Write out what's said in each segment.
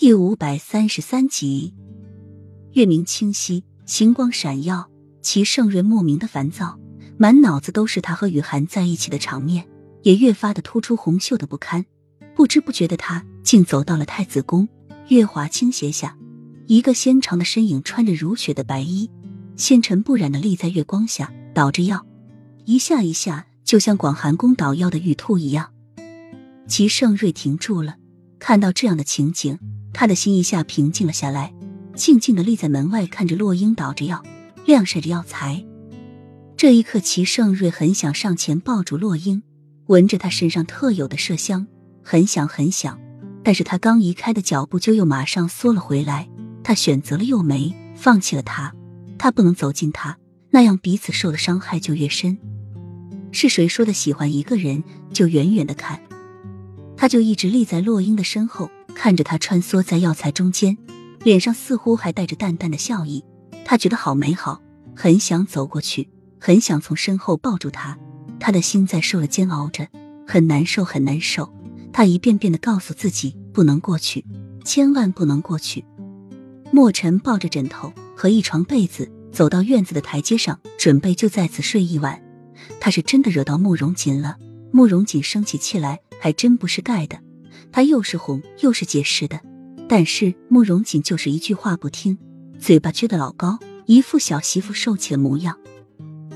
第五百三十三集，月明清晰，星光闪耀，齐盛瑞莫名的烦躁，满脑子都是他和雨涵在一起的场面，也越发的突出红袖的不堪。不知不觉的他，竟走到了太子宫。月华倾斜下，一个纤长的身影穿着如雪的白衣，纤尘不染的立在月光下，捣着药，一下一下，就像广寒宫捣药的玉兔一样。齐盛瑞停住了，看到这样的情景。他的心一下平静了下来，静静的立在门外，看着洛英捣着药，晾晒着药材。这一刻，齐盛瑞很想上前抱住洛英，闻着她身上特有的麝香，很想很想。但是他刚移开的脚步，就又马上缩了回来。他选择了幼梅，放弃了他。他不能走近他，那样彼此受的伤害就越深。是谁说的？喜欢一个人就远远的看？他就一直立在洛英的身后。看着他穿梭在药材中间，脸上似乎还带着淡淡的笑意，他觉得好美好，很想走过去，很想从身后抱住他。他的心在受了煎熬着，很难受，很难受。他一遍遍的告诉自己，不能过去，千万不能过去。墨尘抱着枕头和一床被子走到院子的台阶上，准备就在此睡一晚。他是真的惹到慕容锦了，慕容锦生起气来还真不是盖的。他又是哄又是解释的，但是慕容锦就是一句话不听，嘴巴撅得老高，一副小媳妇受气的模样。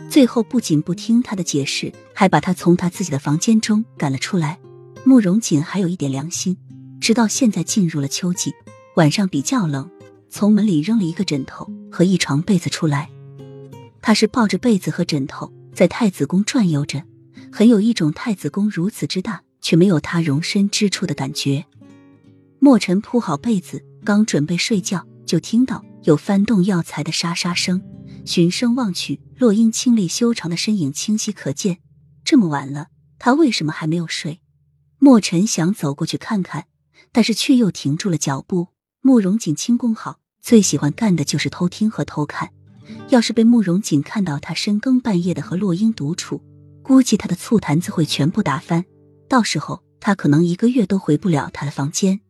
最后不仅不听他的解释，还把他从他自己的房间中赶了出来。慕容锦还有一点良心，直到现在进入了秋季，晚上比较冷，从门里扔了一个枕头和一床被子出来。他是抱着被子和枕头在太子宫转悠着，很有一种太子宫如此之大。却没有他容身之处的感觉。墨尘铺好被子，刚准备睡觉，就听到有翻动药材的沙沙声。循声望去，洛英清丽修长的身影清晰可见。这么晚了，他为什么还没有睡？墨尘想走过去看看，但是却又停住了脚步。慕容锦轻功好，最喜欢干的就是偷听和偷看。要是被慕容锦看到他深更半夜的和洛英独处，估计他的醋坛子会全部打翻。到时候他可能一个月都回不了他的房间。